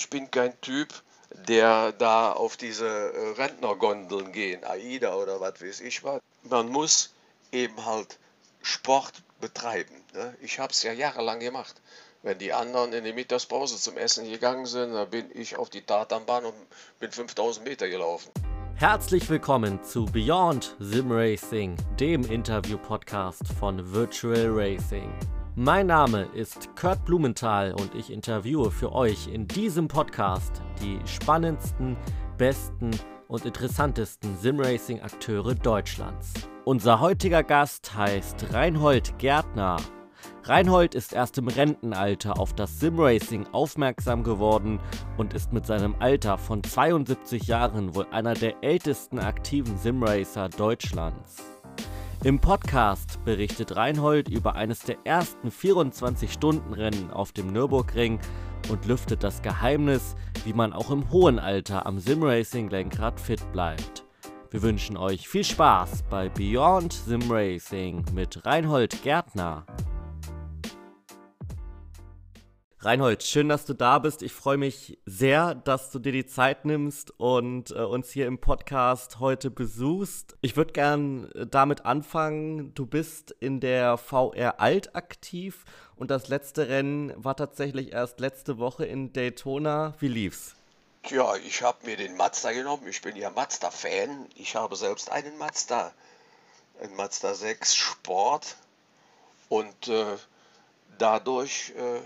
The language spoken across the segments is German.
ich bin kein Typ, der da auf diese äh, Rentnergondeln gehen, AIDA oder was weiß ich was. Man muss eben halt Sport betreiben. Ne? Ich habe es ja jahrelang gemacht. Wenn die anderen in die Mittagspause zum Essen gegangen sind, dann bin ich auf die Tatanbahn und bin 5000 Meter gelaufen. Herzlich willkommen zu Beyond Sim Racing, dem Interview-Podcast von Virtual Racing. Mein Name ist Kurt Blumenthal und ich interviewe für euch in diesem Podcast die spannendsten, besten und interessantesten Simracing-Akteure Deutschlands. Unser heutiger Gast heißt Reinhold Gärtner. Reinhold ist erst im Rentenalter auf das Simracing aufmerksam geworden und ist mit seinem Alter von 72 Jahren wohl einer der ältesten aktiven Simracer Deutschlands. Im Podcast berichtet Reinhold über eines der ersten 24-Stunden-Rennen auf dem Nürburgring und lüftet das Geheimnis, wie man auch im hohen Alter am Simracing-Lenkrad fit bleibt. Wir wünschen euch viel Spaß bei Beyond Simracing mit Reinhold Gärtner. Reinhold, schön, dass du da bist. Ich freue mich sehr, dass du dir die Zeit nimmst und äh, uns hier im Podcast heute besuchst. Ich würde gern äh, damit anfangen. Du bist in der VR Alt aktiv und das letzte Rennen war tatsächlich erst letzte Woche in Daytona. Wie lief's? Tja, ich habe mir den Mazda genommen. Ich bin ja Mazda-Fan. Ich habe selbst einen Mazda, einen Mazda 6 Sport und äh, dadurch äh,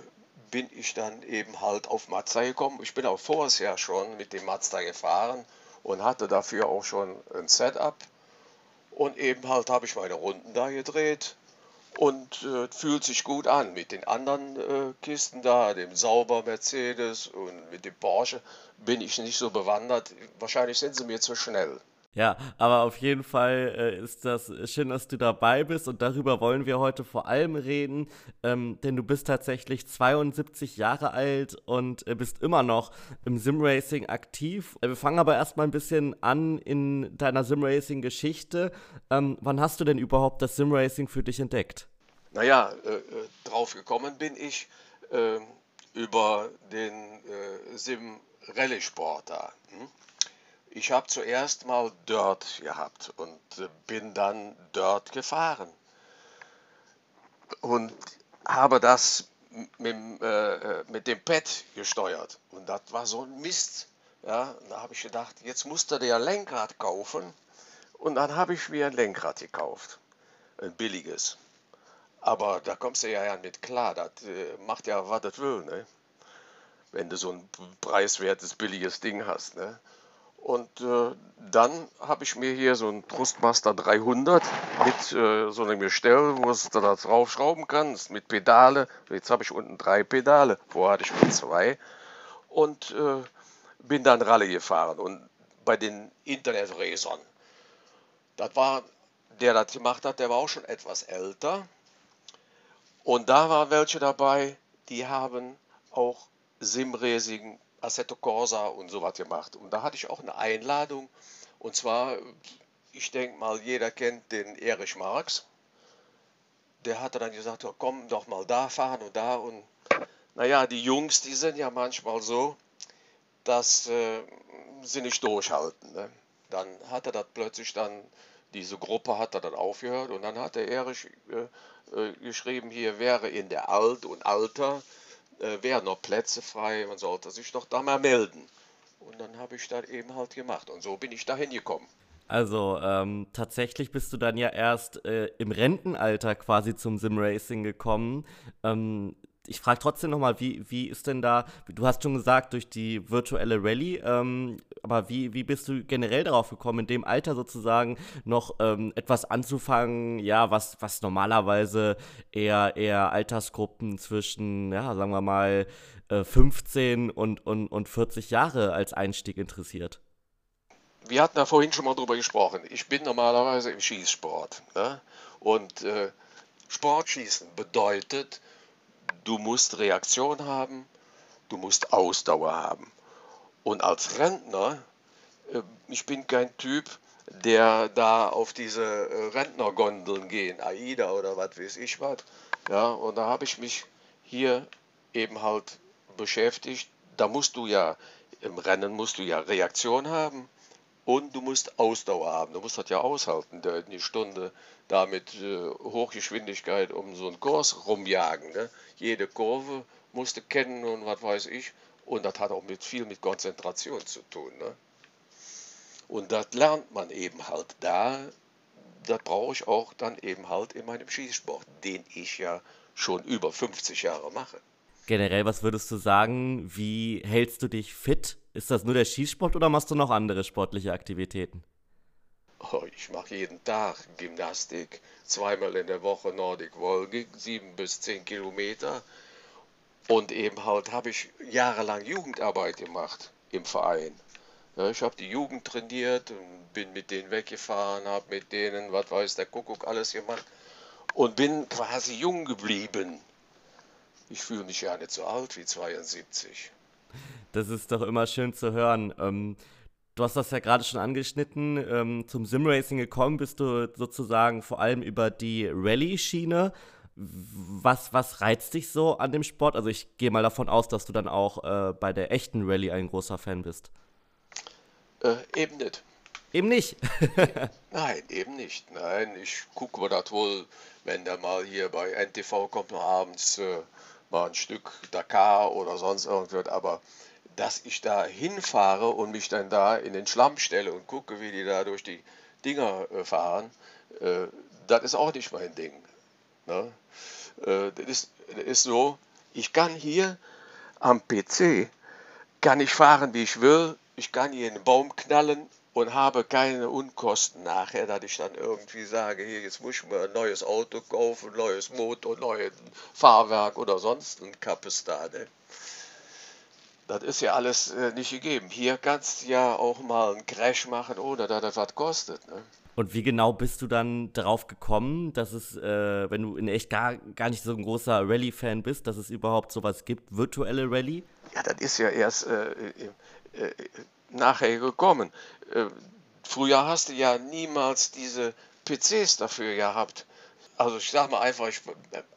bin ich dann eben halt auf Mazda gekommen. Ich bin auch vorher schon mit dem Mazda gefahren und hatte dafür auch schon ein Setup. Und eben halt habe ich meine Runden da gedreht und äh, fühlt sich gut an. Mit den anderen äh, Kisten da, dem Sauber Mercedes und mit dem Porsche, bin ich nicht so bewandert. Wahrscheinlich sind sie mir zu schnell. Ja, aber auf jeden Fall äh, ist das schön, dass du dabei bist und darüber wollen wir heute vor allem reden, ähm, denn du bist tatsächlich 72 Jahre alt und äh, bist immer noch im Simracing aktiv. Äh, wir fangen aber erstmal ein bisschen an in deiner Simracing-Geschichte. Ähm, wann hast du denn überhaupt das Simracing für dich entdeckt? Naja, äh, äh drauf gekommen bin ich äh, über den äh, Sim-Rallye-Sport da. Hm? Ich habe zuerst mal Dirt gehabt und äh, bin dann Dirt gefahren. Und habe das mit, äh, mit dem Pad gesteuert. Und das war so ein Mist. Ja, da habe ich gedacht, jetzt musste der Lenkrad kaufen. Und dann habe ich mir ein Lenkrad gekauft. Ein billiges. Aber da kommst du ja mit klar. Das äh, macht ja, was das will. Ne? Wenn du so ein preiswertes, billiges Ding hast. Ne? Und äh, dann habe ich mir hier so ein Trustmaster 300 mit äh, so einem Gestell, wo es da draufschrauben kannst, mit Pedale. Jetzt habe ich unten drei Pedale, vorher hatte ich nur zwei. Und äh, bin dann Rallye gefahren. Und bei den Internet-Racern, das war, der das gemacht hat, der war auch schon etwas älter. Und da waren welche dabei, die haben auch Simracing Assetto Corsa und so was gemacht. Und da hatte ich auch eine Einladung. Und zwar, ich denke mal, jeder kennt den Erich Marx. Der hatte dann gesagt, oh, komm doch mal da fahren und da. Und naja, die Jungs, die sind ja manchmal so, dass äh, sie nicht durchhalten. Ne? Dann hat er das plötzlich dann, diese Gruppe hat er dann aufgehört und dann hat der Erich äh, äh, geschrieben, hier wäre in der Alt und Alter äh, wären noch Plätze frei, man sollte sich doch da mal melden. Und dann habe ich das eben halt gemacht und so bin ich da hingekommen. Also ähm, tatsächlich bist du dann ja erst äh, im Rentenalter quasi zum Simracing gekommen. Ähm, ich frage trotzdem nochmal, wie, wie ist denn da, du hast schon gesagt, durch die virtuelle Rallye, ähm, aber wie, wie bist du generell darauf gekommen, in dem Alter sozusagen noch ähm, etwas anzufangen, ja, was, was normalerweise eher, eher Altersgruppen zwischen, ja, sagen wir mal, äh, 15 und, und, und 40 Jahre als Einstieg interessiert? Wir hatten da vorhin schon mal drüber gesprochen. Ich bin normalerweise im Schießsport. Ne? Und äh, Sportschießen bedeutet, Du musst Reaktion haben, du musst Ausdauer haben. Und als Rentner, äh, ich bin kein Typ, der da auf diese äh, Rentnergondeln gehen, AIDA oder was weiß ich was. Ja, und da habe ich mich hier eben halt beschäftigt, da musst du ja, im Rennen musst du ja Reaktion haben und du musst Ausdauer haben. Du musst das ja aushalten, eine Stunde da mit äh, Hochgeschwindigkeit um so einen Kurs rumjagen. Ne? Jede Kurve musst du kennen und was weiß ich. Und das hat auch mit, viel mit Konzentration zu tun. Ne? Und das lernt man eben halt da. Das brauche ich auch dann eben halt in meinem Schießsport, den ich ja schon über 50 Jahre mache. Generell, was würdest du sagen, wie hältst du dich fit? Ist das nur der Schießsport oder machst du noch andere sportliche Aktivitäten? Oh, ich mache jeden Tag Gymnastik, zweimal in der Woche Nordic Walking, sieben bis zehn Kilometer. Und eben halt habe ich jahrelang Jugendarbeit gemacht im Verein. Ja, ich habe die Jugend trainiert und bin mit denen weggefahren, habe mit denen, was weiß der Kuckuck, alles gemacht und bin quasi jung geblieben. Ich fühle mich ja nicht so alt wie 72. Das ist doch immer schön zu hören. Ähm, du hast das ja gerade schon angeschnitten. Ähm, zum Simracing gekommen bist du sozusagen vor allem über die Rallye-Schiene. Was, was reizt dich so an dem Sport? Also ich gehe mal davon aus, dass du dann auch äh, bei der echten Rallye ein großer Fan bist. Äh, eben nicht. Eben nicht. Nein, eben nicht. Nein, ich gucke mir das wohl, wenn der mal hier bei NTV kommt, noch abends äh, mal ein Stück Dakar oder sonst irgendwas, aber dass ich da hinfahre und mich dann da in den Schlamm stelle und gucke, wie die da durch die Dinger äh, fahren, äh, das ist auch nicht mein Ding. Ne? Äh, das, ist, das ist so, ich kann hier am PC, kann ich fahren, wie ich will, ich kann hier einen Baum knallen und habe keine Unkosten nachher, dass ich dann irgendwie sage, hier, jetzt muss ich mir ein neues Auto kaufen, ein neues Motor, ein neues Fahrwerk oder sonst ein Kappes da. Ne? Das ist ja alles äh, nicht gegeben. Hier kannst du ja auch mal einen Crash machen, ohne dass das was kostet. Ne? Und wie genau bist du dann darauf gekommen, dass es, äh, wenn du in echt gar, gar nicht so ein großer Rallye-Fan bist, dass es überhaupt sowas gibt, virtuelle Rallye? Ja, das ist ja erst äh, äh, äh nachher gekommen. Äh, früher hast du ja niemals diese PCs dafür gehabt. Also ich sag mal einfach, ich,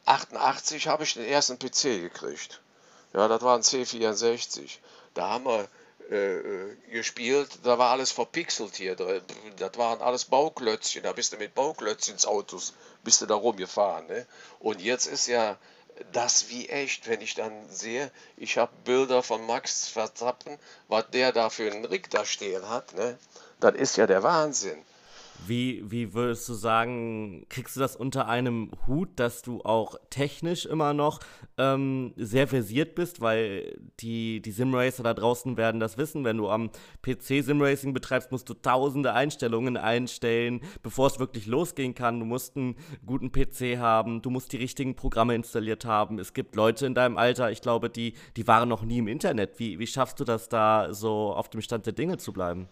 88 habe ich den ersten PC gekriegt. Ja, das war ein C64. Da haben wir äh, gespielt, da war alles verpixelt hier. Das waren alles Bauklötzchen. Da bist du mit Bauklötzchens Autos, bist du da rumgefahren. Ne? Und jetzt ist ja das wie echt, wenn ich dann sehe, ich habe Bilder von Max Verstappen, was der da für einen Rig da stehen hat, ne? das ist ja der Wahnsinn. Wie, wie würdest du sagen, kriegst du das unter einem Hut, dass du auch technisch immer noch ähm, sehr versiert bist? Weil die, die Simracer da draußen werden das wissen. Wenn du am PC Simracing betreibst, musst du tausende Einstellungen einstellen, bevor es wirklich losgehen kann. Du musst einen guten PC haben, du musst die richtigen Programme installiert haben. Es gibt Leute in deinem Alter, ich glaube, die, die waren noch nie im Internet. Wie, wie schaffst du das da so auf dem Stand der Dinge zu bleiben?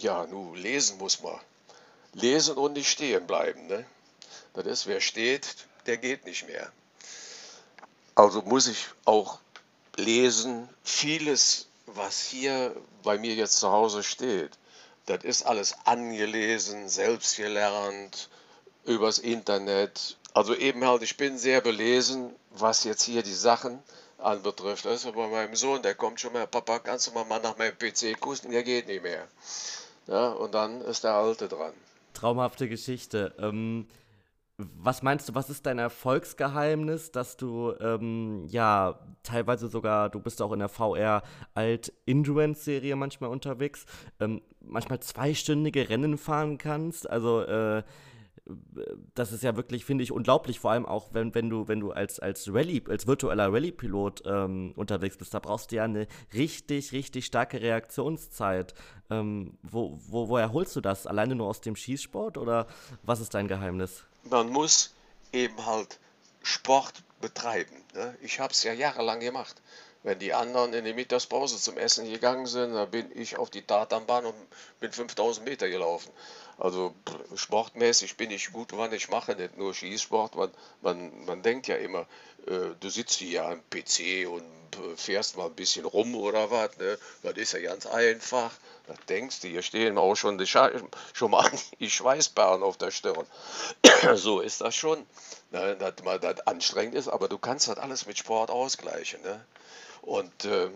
Ja, nun, lesen muss man lesen und nicht stehen bleiben. Ne? Das ist, wer steht, der geht nicht mehr. Also muss ich auch lesen, vieles, was hier bei mir jetzt zu Hause steht, das ist alles angelesen, selbst gelernt, übers Internet. Also eben halt, ich bin sehr belesen, was jetzt hier die Sachen anbetrifft. Das ist bei meinem Sohn, der kommt schon mal, Papa, kannst du mal nach meinem PC gucken? Der geht nicht mehr. Ja, und dann ist der Alte dran. Traumhafte Geschichte. Ähm, was meinst du, was ist dein Erfolgsgeheimnis, dass du ähm, ja teilweise sogar, du bist auch in der VR Alt-Endurance-Serie manchmal unterwegs, ähm, manchmal zweistündige Rennen fahren kannst? Also äh, das ist ja wirklich, finde ich, unglaublich, vor allem auch, wenn, wenn du, wenn du als, als Rallye, als virtueller Rallye-Pilot ähm, unterwegs bist, da brauchst du ja eine richtig, richtig starke Reaktionszeit. Ähm, wo, wo, woher holst du das? Alleine nur aus dem Schießsport oder was ist dein Geheimnis? Man muss eben halt Sport betreiben. Ne? Ich habe es ja jahrelang gemacht. Wenn die anderen in die Mittagspause zum Essen gegangen sind, dann bin ich auf die Tatanbahn und bin 5000 Meter gelaufen. Also sportmäßig bin ich gut, wann ich mache, nicht nur Schießsport. Man, man, man denkt ja immer, äh, du sitzt hier am PC und fährst mal ein bisschen rum oder was. Ne? Das ist ja ganz einfach. Da denkst du, hier stehen auch schon, die schon mal die Schweißperlen auf der Stirn. so ist das schon, ne? dass man das anstrengend ist, aber du kannst das alles mit Sport ausgleichen. Ne? Und äh,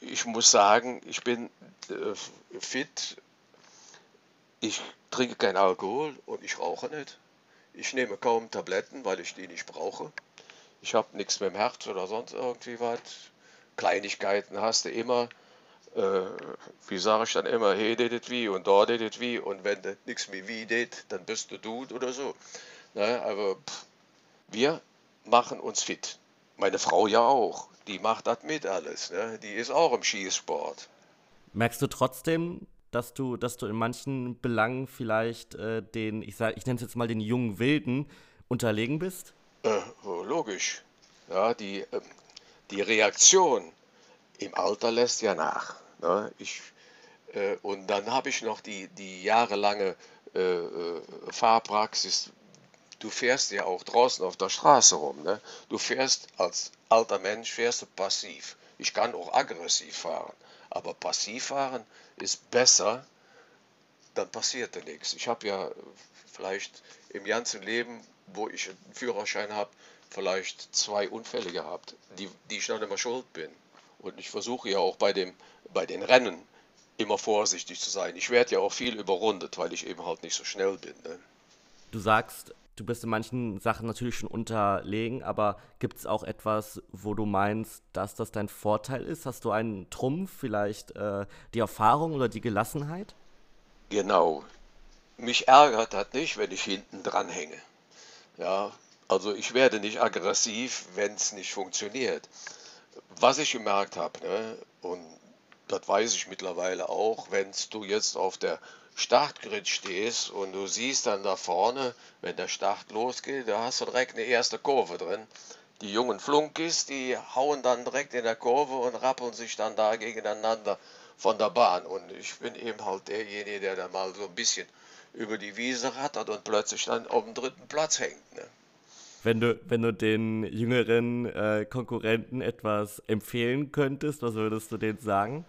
ich muss sagen, ich bin äh, fit. Ich trinke keinen Alkohol und ich rauche nicht. Ich nehme kaum Tabletten, weil ich die nicht brauche. Ich habe nichts mit dem Herz oder sonst irgendwie was. Kleinigkeiten hast du immer. Äh, wie sage ich dann immer, hey, das wie und da das wie und wenn das nichts mehr wie das, dann bist du du oder so. Ne, aber pff, wir machen uns fit. Meine Frau ja auch. Die macht das mit alles. Ne? Die ist auch im Schießsport. Merkst du trotzdem, dass du, dass du in manchen Belangen vielleicht äh, den, ich sag, ich nenne es jetzt mal den jungen Wilden, unterlegen bist? Äh, logisch. Ja, die, äh, die Reaktion im Alter lässt ja nach. Ne? Ich, äh, und dann habe ich noch die, die jahrelange äh, äh, Fahrpraxis. Du fährst ja auch draußen auf der Straße rum. Ne? Du fährst als alter Mensch fährst du passiv. Ich kann auch aggressiv fahren. Aber passiv fahren ist besser, dann passiert da nichts. Ich habe ja vielleicht im ganzen Leben, wo ich einen Führerschein habe, vielleicht zwei Unfälle gehabt, die, die ich dann immer schuld bin. Und ich versuche ja auch bei, dem, bei den Rennen immer vorsichtig zu sein. Ich werde ja auch viel überrundet, weil ich eben halt nicht so schnell bin. Ne? Du sagst, du bist in manchen Sachen natürlich schon unterlegen, aber gibt es auch etwas, wo du meinst, dass das dein Vorteil ist? Hast du einen Trumpf, vielleicht äh, die Erfahrung oder die Gelassenheit? Genau. Mich ärgert das nicht, wenn ich hinten dran hänge. Ja, also ich werde nicht aggressiv, wenn es nicht funktioniert. Was ich gemerkt habe, ne, und das weiß ich mittlerweile auch, wenn du jetzt auf der Startgrid stehst und du siehst dann da vorne, wenn der Start losgeht, da hast du direkt eine erste Kurve drin. Die jungen Flunkis, die hauen dann direkt in der Kurve und rappeln sich dann da gegeneinander von der Bahn. Und ich bin eben halt derjenige, der da mal so ein bisschen über die Wiese rattert und plötzlich dann auf dem dritten Platz hängt. Ne? Wenn du, wenn du den jüngeren äh, Konkurrenten etwas empfehlen könntest, was würdest du denen sagen?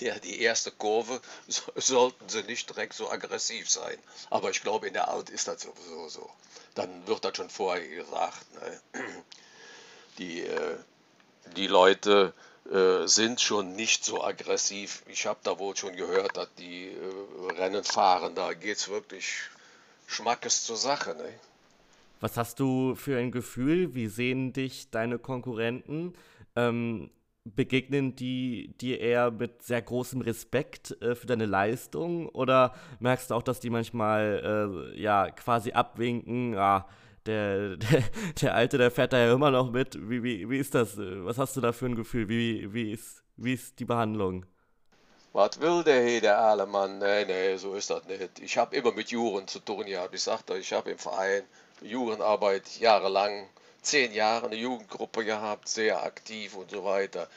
Ja, die erste Kurve so, sollten sie nicht direkt so aggressiv sein. Aber ich glaube, in der Alt ist das sowieso so. Dann wird das schon vorher gesagt. Ne? Die, äh, die Leute äh, sind schon nicht so aggressiv. Ich habe da wohl schon gehört, dass die äh, Rennen fahren, da geht es wirklich Schmackes zur Sache. Ne? Was hast du für ein Gefühl? Wie sehen dich deine Konkurrenten? Ähm, begegnen die dir eher mit sehr großem Respekt äh, für deine Leistung oder merkst du auch, dass die manchmal äh, ja quasi abwinken, ja, der, der, der, Alte, der fährt da ja immer noch mit. Wie, wie, wie ist das? Was hast du da für ein Gefühl? Wie, wie, ist, wie ist die Behandlung? Was will der hier, der alte Mann? Nee, nee, so ist das nicht. Ich habe immer mit Juren zu tun gehabt. Ich sagte, ich habe im Verein Jugendarbeit jahrelang zehn Jahre eine Jugendgruppe gehabt, sehr aktiv und so weiter.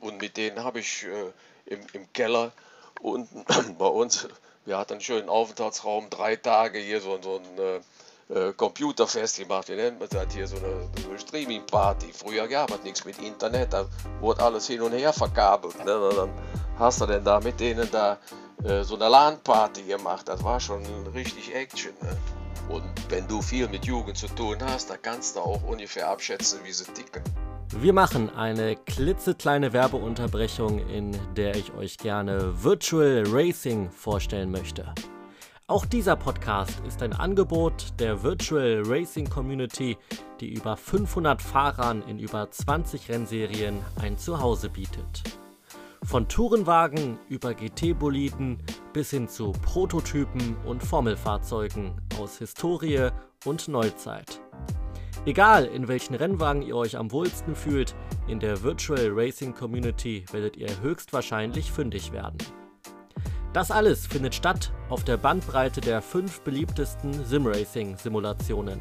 Und mit denen habe ich äh, im, im Keller unten bei uns, wir hatten einen schönen Aufenthaltsraum, drei Tage hier so, so ein äh, äh Computerfest gemacht. Wie nennt man das hier? So eine, so eine Streaming-Party. Früher gab es nichts mit Internet, da wurde alles hin und her verkabelt. Ne? Dann hast du denn da mit denen da äh, so eine LAN-Party gemacht. Das war schon richtig Action. Ne? Und wenn du viel mit Jugend zu tun hast, dann kannst du auch ungefähr abschätzen, wie sie ticken. Wir machen eine klitzekleine Werbeunterbrechung, in der ich euch gerne Virtual Racing vorstellen möchte. Auch dieser Podcast ist ein Angebot der Virtual Racing Community, die über 500 Fahrern in über 20 Rennserien ein Zuhause bietet. Von Tourenwagen über GT-Boliden bis hin zu Prototypen und Formelfahrzeugen aus Historie und Neuzeit. Egal in welchen Rennwagen ihr euch am wohlsten fühlt, in der Virtual Racing Community werdet ihr höchstwahrscheinlich fündig werden. Das alles findet statt auf der Bandbreite der fünf beliebtesten Simracing-Simulationen.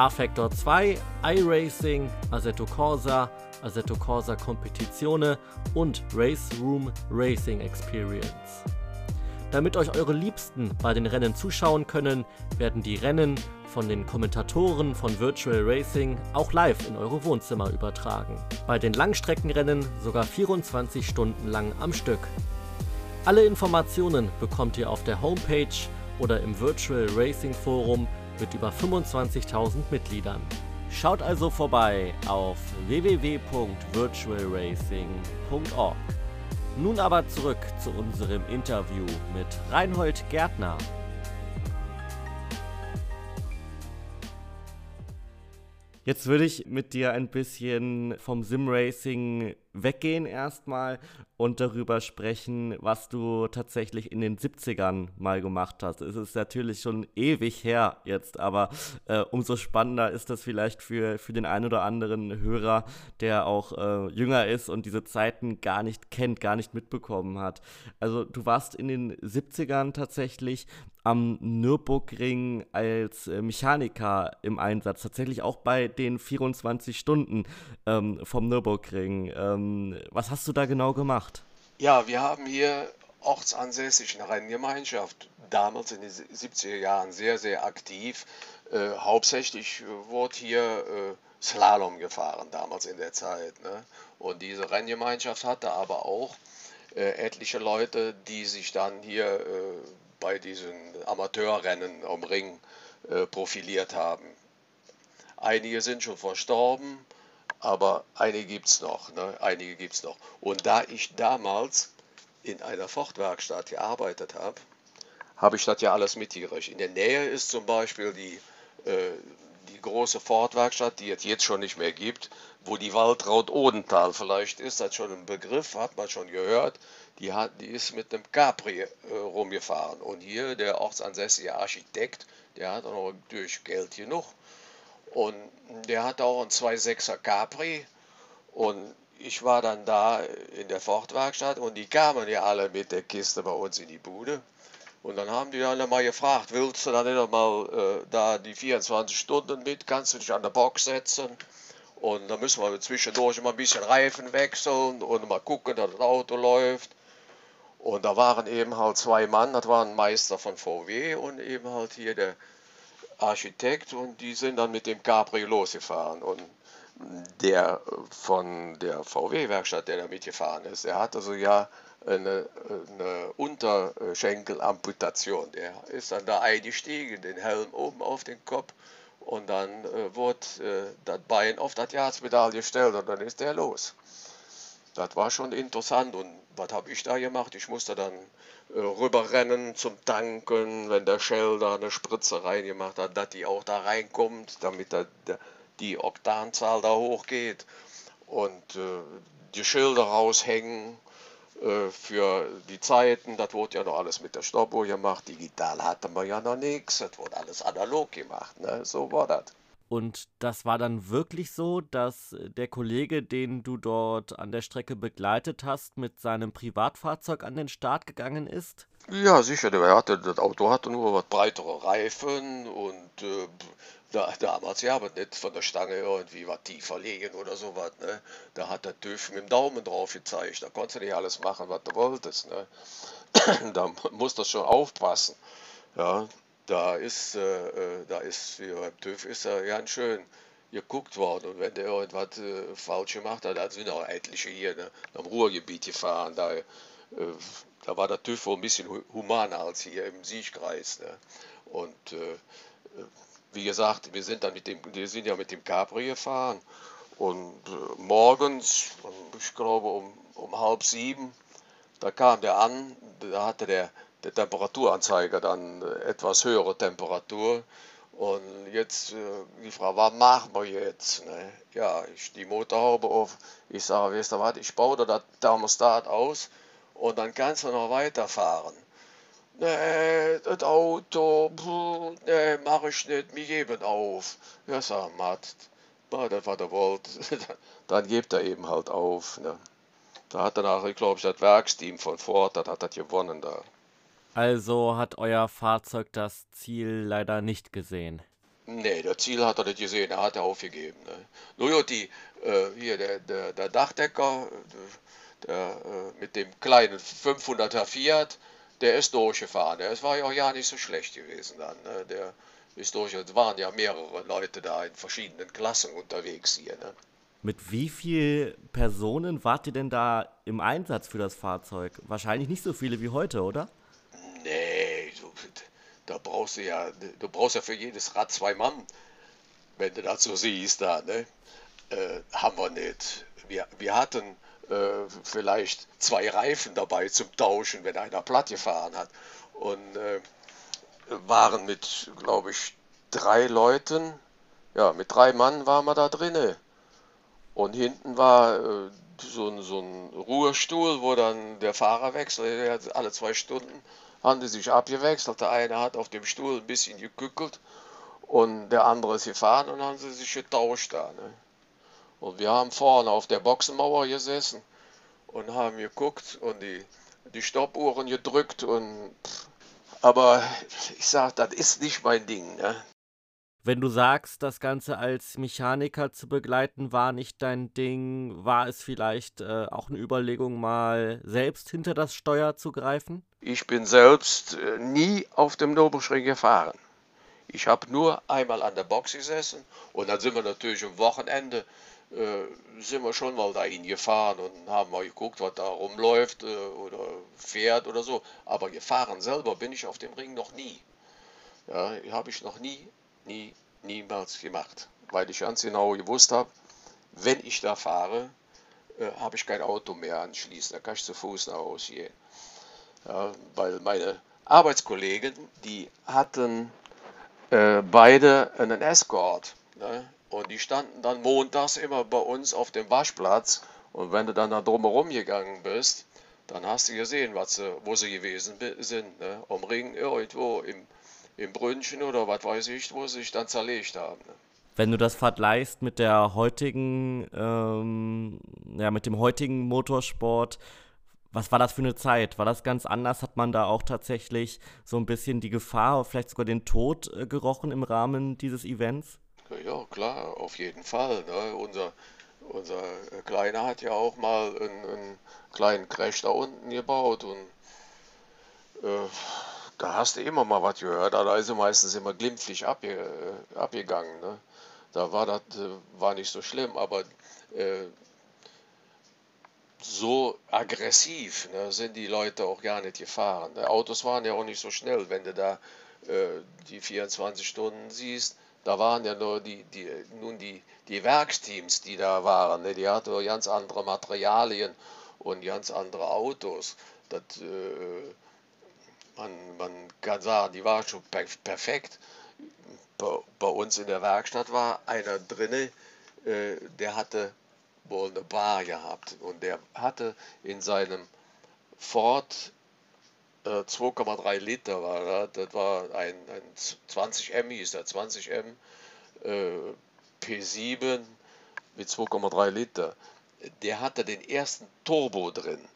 A-Factor 2, iRacing, Assetto Corsa, Assetto Corsa Competizione und Race Room Racing Experience. Damit euch eure Liebsten bei den Rennen zuschauen können, werden die Rennen von den Kommentatoren von Virtual Racing auch live in eure Wohnzimmer übertragen. Bei den Langstreckenrennen sogar 24 Stunden lang am Stück. Alle Informationen bekommt ihr auf der Homepage oder im Virtual Racing Forum mit über 25.000 Mitgliedern. Schaut also vorbei auf www.virtualracing.org. Nun aber zurück zu unserem Interview mit Reinhold Gärtner. Jetzt würde ich mit dir ein bisschen vom Simracing weggehen erstmal und darüber sprechen, was du tatsächlich in den 70ern mal gemacht hast. Es ist natürlich schon ewig her jetzt, aber äh, umso spannender ist das vielleicht für, für den einen oder anderen Hörer, der auch äh, jünger ist und diese Zeiten gar nicht kennt, gar nicht mitbekommen hat. Also du warst in den 70ern tatsächlich am Nürburgring als äh, Mechaniker im Einsatz, tatsächlich auch bei den 24 Stunden ähm, vom Nürburgring. Ähm, was hast du da genau gemacht? Ja, wir haben hier ortsansässig eine Renngemeinschaft, damals in den 70er Jahren sehr, sehr aktiv. Äh, hauptsächlich wurde hier äh, Slalom gefahren, damals in der Zeit. Ne? Und diese Renngemeinschaft hatte aber auch äh, etliche Leute, die sich dann hier äh, bei diesen Amateurrennen am Ring äh, profiliert haben. Einige sind schon verstorben, aber einige gibt es noch. Ne? Einige gibt's noch. Und da ich damals in einer Fortwerkstatt gearbeitet habe, habe ich das ja alles mitgekriegt. In der Nähe ist zum Beispiel die, äh, die große Fortwerkstatt, die es jetzt schon nicht mehr gibt, wo die Waldraut Odenthal vielleicht ist, das schon ein Begriff, hat man schon gehört die, hat, die ist mit einem Capri äh, rumgefahren. Und hier der ortsansässige Architekt, der hat auch natürlich Geld genug. Und der hat auch einen 2.6er Capri. Und ich war dann da in der Fortwerkstatt und die kamen ja alle mit der Kiste bei uns in die Bude. Und dann haben die dann mal gefragt, willst du dann nicht mal äh, da die 24 Stunden mit, kannst du dich an der Box setzen? Und dann müssen wir zwischendurch mal ein bisschen Reifen wechseln und mal gucken, dass das Auto läuft. Und da waren eben halt zwei Mann, das waren Meister von VW und eben halt hier der Architekt und die sind dann mit dem Capri losgefahren. Und der von der VW-Werkstatt, der da mitgefahren ist, der hatte so ja eine, eine Unterschenkelamputation. Der ist dann da eingestiegen, den Helm oben auf den Kopf und dann äh, wurde äh, das Bein auf das Jahrespedal gestellt und dann ist der los. Das war schon interessant und was habe ich da gemacht? Ich musste dann äh, rüberrennen zum Tanken, wenn der Shell da eine Spritze reingemacht hat, dass die auch da reinkommt, damit da, die Oktanzahl da hochgeht und äh, die Schilder raushängen äh, für die Zeiten, das wurde ja noch alles mit der Stoppuhr gemacht, digital hatte man ja noch nichts, das wurde alles analog gemacht, ne? so war das. Und das war dann wirklich so, dass der Kollege, den du dort an der Strecke begleitet hast, mit seinem Privatfahrzeug an den Start gegangen ist? Ja, sicher. Der hatte, das Auto hatte nur was breitere Reifen und äh, da, damals ja, aber nicht von der Stange irgendwie was tiefer legen oder sowas. Ne? Da hat der TÜV mit dem Daumen drauf gezeigt. Da konntest du nicht alles machen, was du wolltest. Ne? da musst du schon aufpassen. Ja, da ist, äh, äh, da ist, wie beim TÜV ist er ganz schön geguckt worden. Und wenn der irgendwas äh, falsch gemacht hat, da sind auch etliche hier ne, am Ruhrgebiet gefahren. Da, äh, da war der TÜV wohl ein bisschen humaner als hier im Siegkreis. Ne? Und äh, wie gesagt, wir sind dann mit dem, wir sind ja mit dem Capri gefahren. Und äh, morgens, ich glaube um, um halb sieben, da kam der an, da hatte der der Temperaturanzeiger dann äh, etwas höhere Temperatur. Und jetzt äh, die Frage, was machen wir jetzt? Ne? Ja, ich die Motorhaube auf. Ich sage, weißt du was, ich baue da das Thermostat aus und dann kannst du noch weiterfahren. Nee, das Auto, nee, mach ich nicht, wir geben auf. Ja, sag Matt, das was er wollte, dann gibt er eben halt auf. Ne? Da hat danach, ich glaube, das Werksteam von Ford, das hat das gewonnen da. Also hat euer Fahrzeug das Ziel leider nicht gesehen. Nee, das Ziel hat er nicht gesehen, er hat er aufgegeben. Ne? Nur die, äh, hier der, der, der Dachdecker, der, äh, mit dem kleinen 500er Fiat, der ist durchgefahren. Der war ja auch ja nicht so schlecht gewesen dann. Ne? Der ist durch, es waren ja mehrere Leute da in verschiedenen Klassen unterwegs hier. Ne? Mit wie vielen Personen wart ihr denn da im Einsatz für das Fahrzeug? Wahrscheinlich nicht so viele wie heute, oder? Da brauchst du ja, du brauchst ja für jedes Rad zwei Mann. wenn du so siehst, da, ne? Äh, haben wir nicht. Wir, wir hatten äh, vielleicht zwei Reifen dabei zum Tauschen, wenn einer platt gefahren hat. Und äh, waren mit, glaube ich, drei Leuten, ja, mit drei Mann waren wir da drinnen. Und hinten war äh, so, ein, so ein Ruhestuhl, wo dann der Fahrer wechselt. Alle zwei Stunden haben die sich abgewechselt. Der eine hat auf dem Stuhl ein bisschen gekückelt und der andere ist gefahren und haben sie sich getauscht da. Ne? Und wir haben vorne auf der Boxenmauer gesessen und haben geguckt und die, die Stoppuhren gedrückt und aber ich sag, das ist nicht mein Ding. Ne? Wenn du sagst, das Ganze als Mechaniker zu begleiten war nicht dein Ding, war es vielleicht äh, auch eine Überlegung, mal selbst hinter das Steuer zu greifen? Ich bin selbst äh, nie auf dem Nürburgring gefahren. Ich habe nur einmal an der Box gesessen und dann sind wir natürlich am Wochenende äh, sind wir schon mal dahin gefahren und haben mal geguckt, was da rumläuft äh, oder fährt oder so. Aber gefahren selber bin ich auf dem Ring noch nie. Ja, habe ich noch nie, nie, niemals gemacht. Weil ich ganz genau gewusst habe, wenn ich da fahre, äh, habe ich kein Auto mehr anschließen. Da kann ich zu Fuß nach Hause gehen. Ja, weil meine Arbeitskollegen, die hatten äh, beide einen Escort. Ne? Und die standen dann montags immer bei uns auf dem Waschplatz. Und wenn du dann da drumherum gegangen bist, dann hast du gesehen, was wo sie gewesen sind. Ne? Am irgendwo im, im Brünnchen oder was weiß ich, wo sie sich dann zerlegt haben. Ne? Wenn du das vergleichst mit der heutigen, ähm, ja, mit dem heutigen Motorsport, was war das für eine Zeit? War das ganz anders? Hat man da auch tatsächlich so ein bisschen die Gefahr, vielleicht sogar den Tod äh, gerochen im Rahmen dieses Events? Ja, klar, auf jeden Fall. Ne? Unser, unser Kleiner hat ja auch mal einen, einen kleinen Crash da unten gebaut und äh, da hast du immer mal was gehört. Da ist er meistens immer glimpflich abge, äh, abgegangen. Ne? Da war das äh, war nicht so schlimm, aber äh, so aggressiv ne, sind die Leute auch gar nicht gefahren. Die Autos waren ja auch nicht so schnell, wenn du da äh, die 24 Stunden siehst da waren ja nur die, die, nun die, die Werksteams, die da waren. Ne? Die hatten ganz andere Materialien und ganz andere Autos. Das, äh, man, man kann sagen, die waren schon perfekt. Bei, bei uns in der Werkstatt war einer drinne, äh, der hatte wohl eine Bar gehabt und der hatte in seinem Ford 2,3 äh, Liter war das. Das war ein, ein 20M, hieß der 20M äh, P7 mit 2,3 Liter. Der hatte den ersten Turbo drin.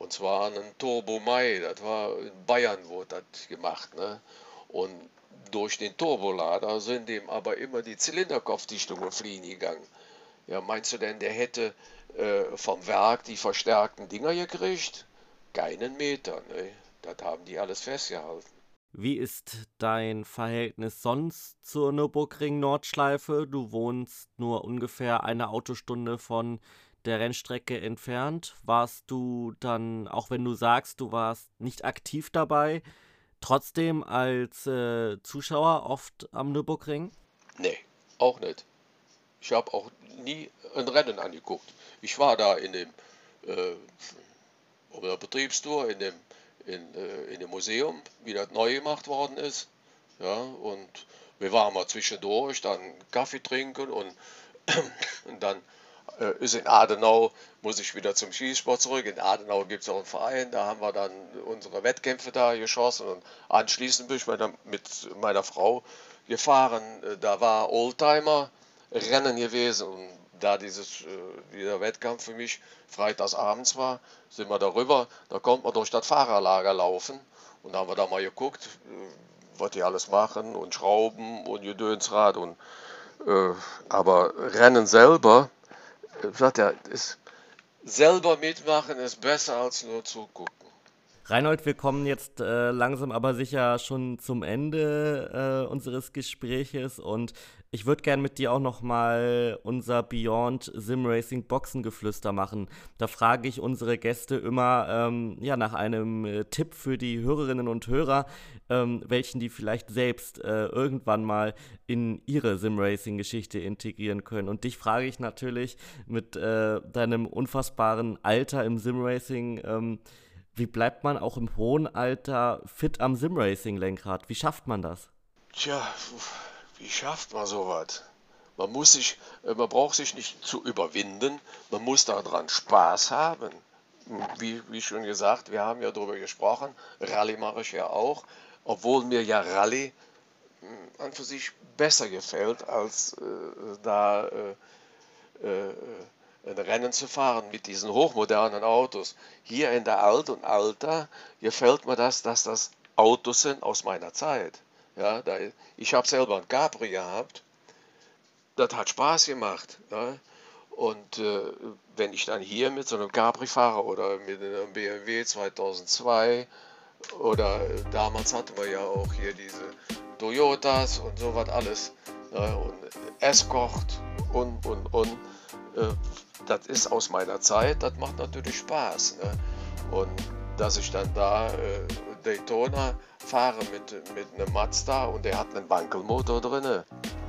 Und zwar einen Turbo Mai. Das war in Bayern wurde das gemacht. Ne? Und durch den Turbolader sind dem aber immer die Zylinderkopfdichtungen fliehen gegangen. Ja, meinst du denn, der hätte äh, vom Werk die verstärkten Dinger gekriegt? Keinen Meter. Ne? Das haben die alles festgehalten. Wie ist dein Verhältnis sonst zur Nürburgring-Nordschleife? Du wohnst nur ungefähr eine Autostunde von der Rennstrecke entfernt. Warst du dann, auch wenn du sagst, du warst nicht aktiv dabei, trotzdem als äh, Zuschauer oft am Nürburgring? Nee, auch nicht. Ich habe auch nie ein Rennen angeguckt. Ich war da in dem äh, Betriebstour, in dem in, äh, in dem Museum, wie das neu gemacht worden ist. Ja, und wir waren mal zwischendurch, dann Kaffee trinken und, und dann ist in Adenau, muss ich wieder zum Skisport zurück. In Adenau gibt es auch einen Verein, da haben wir dann unsere Wettkämpfe da geschossen und anschließend bin ich mit meiner Frau gefahren. Äh, da war Oldtimer Rennen gewesen und da dieses, äh, dieser Wettkampf für mich freitags abends war, sind wir darüber, da konnte man durch das Fahrerlager laufen und da haben wir da mal geguckt, äh, was die alles machen und Schrauben und Gedönsrad und äh, aber Rennen selber, äh, sagt er, ist selber mitmachen ist besser als nur zugucken. Reinhold, wir kommen jetzt äh, langsam aber sicher schon zum Ende äh, unseres Gespräches und ich würde gerne mit dir auch noch mal unser Beyond Sim Racing Boxengeflüster machen. Da frage ich unsere Gäste immer ähm, ja, nach einem äh, Tipp für die Hörerinnen und Hörer, ähm, welchen die vielleicht selbst äh, irgendwann mal in ihre Sim Racing Geschichte integrieren können. Und dich frage ich natürlich mit äh, deinem unfassbaren Alter im Sim Racing. Ähm, wie bleibt man auch im hohen Alter fit am Sim-Racing-Lenkrad? Wie schafft man das? Tja, wie schafft man sowas? Man muss sich, äh, man braucht sich nicht zu überwinden, man muss daran Spaß haben. Wie, wie schon gesagt, wir haben ja darüber gesprochen, Rallye mache ich ja auch, obwohl mir ja Rallye hm, an für sich besser gefällt, als äh, da äh, äh, ein Rennen zu fahren mit diesen hochmodernen Autos. Hier in der Alt und Alter gefällt mir das, dass das Autos sind aus meiner Zeit. Ja, da, ich habe selber ein Capri gehabt. Das hat Spaß gemacht. Ja. Und äh, wenn ich dann hier mit so einem Capri fahre oder mit einem BMW 2002 oder äh, damals hatten wir ja auch hier diese Toyotas und so was alles ja, und Escort und und und äh, das ist aus meiner Zeit, das macht natürlich Spaß. Ne? Und dass ich dann da äh, Daytona fahre mit, mit einem Mazda und der hat einen Wankelmotor drin.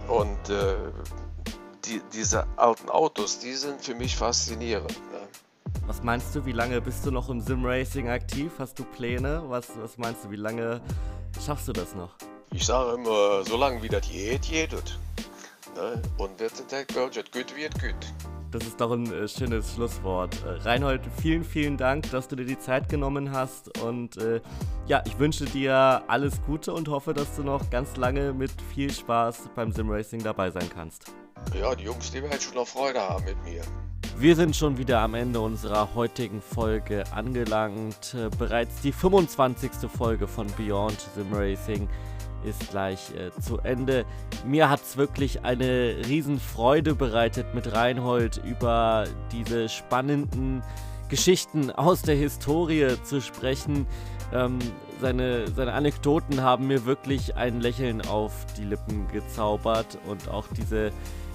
Und äh, die, diese alten Autos, die sind für mich faszinierend. Ne? Was meinst du, wie lange bist du noch im Sim-Racing aktiv? Hast du Pläne? Was, was meinst du, wie lange schaffst du das noch? Ich sage immer, so lange wie das geht, geht es. Ne? Und das wird gut, wird gut. Das ist doch ein äh, schönes Schlusswort. Äh, Reinhold, vielen, vielen Dank, dass du dir die Zeit genommen hast. Und äh, ja, ich wünsche dir alles Gute und hoffe, dass du noch ganz lange mit viel Spaß beim Simracing dabei sein kannst. Ja, die Jungs, die werden schon noch Freude haben mit mir. Wir sind schon wieder am Ende unserer heutigen Folge angelangt. Äh, bereits die 25. Folge von Beyond Simracing ist gleich äh, zu Ende. Mir hat es wirklich eine Riesenfreude bereitet, mit Reinhold über diese spannenden Geschichten aus der Historie zu sprechen. Ähm, seine, seine Anekdoten haben mir wirklich ein Lächeln auf die Lippen gezaubert und auch diese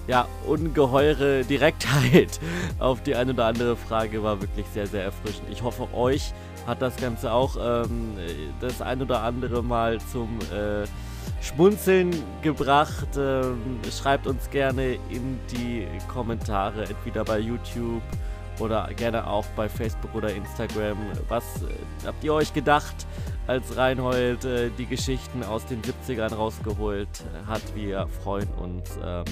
ja, ungeheure Direktheit auf die eine oder andere Frage war wirklich sehr, sehr erfrischend. Ich hoffe, euch hat das Ganze auch ähm, das ein oder andere Mal zum äh, Schmunzeln gebracht. Ähm, schreibt uns gerne in die Kommentare, entweder bei YouTube oder gerne auch bei Facebook oder Instagram. Was äh, habt ihr euch gedacht, als Reinhold äh, die Geschichten aus den 70ern rausgeholt hat? Wir freuen uns ähm,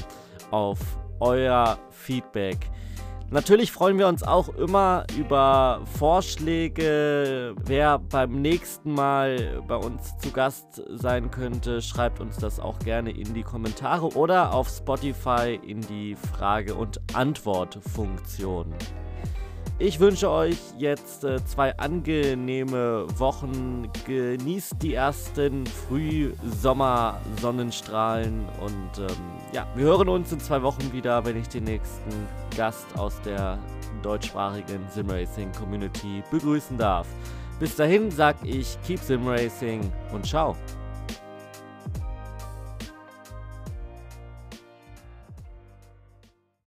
auf euer Feedback. Natürlich freuen wir uns auch immer über Vorschläge, wer beim nächsten Mal bei uns zu Gast sein könnte. Schreibt uns das auch gerne in die Kommentare oder auf Spotify in die Frage- und Antwort-Funktion. Ich wünsche euch jetzt äh, zwei angenehme Wochen. Genießt die ersten Frühsommer-Sonnenstrahlen und ähm, ja, wir hören uns in zwei Wochen wieder, wenn ich den nächsten Gast aus der deutschsprachigen Simracing Community begrüßen darf. Bis dahin sag ich Keep Simracing und ciao.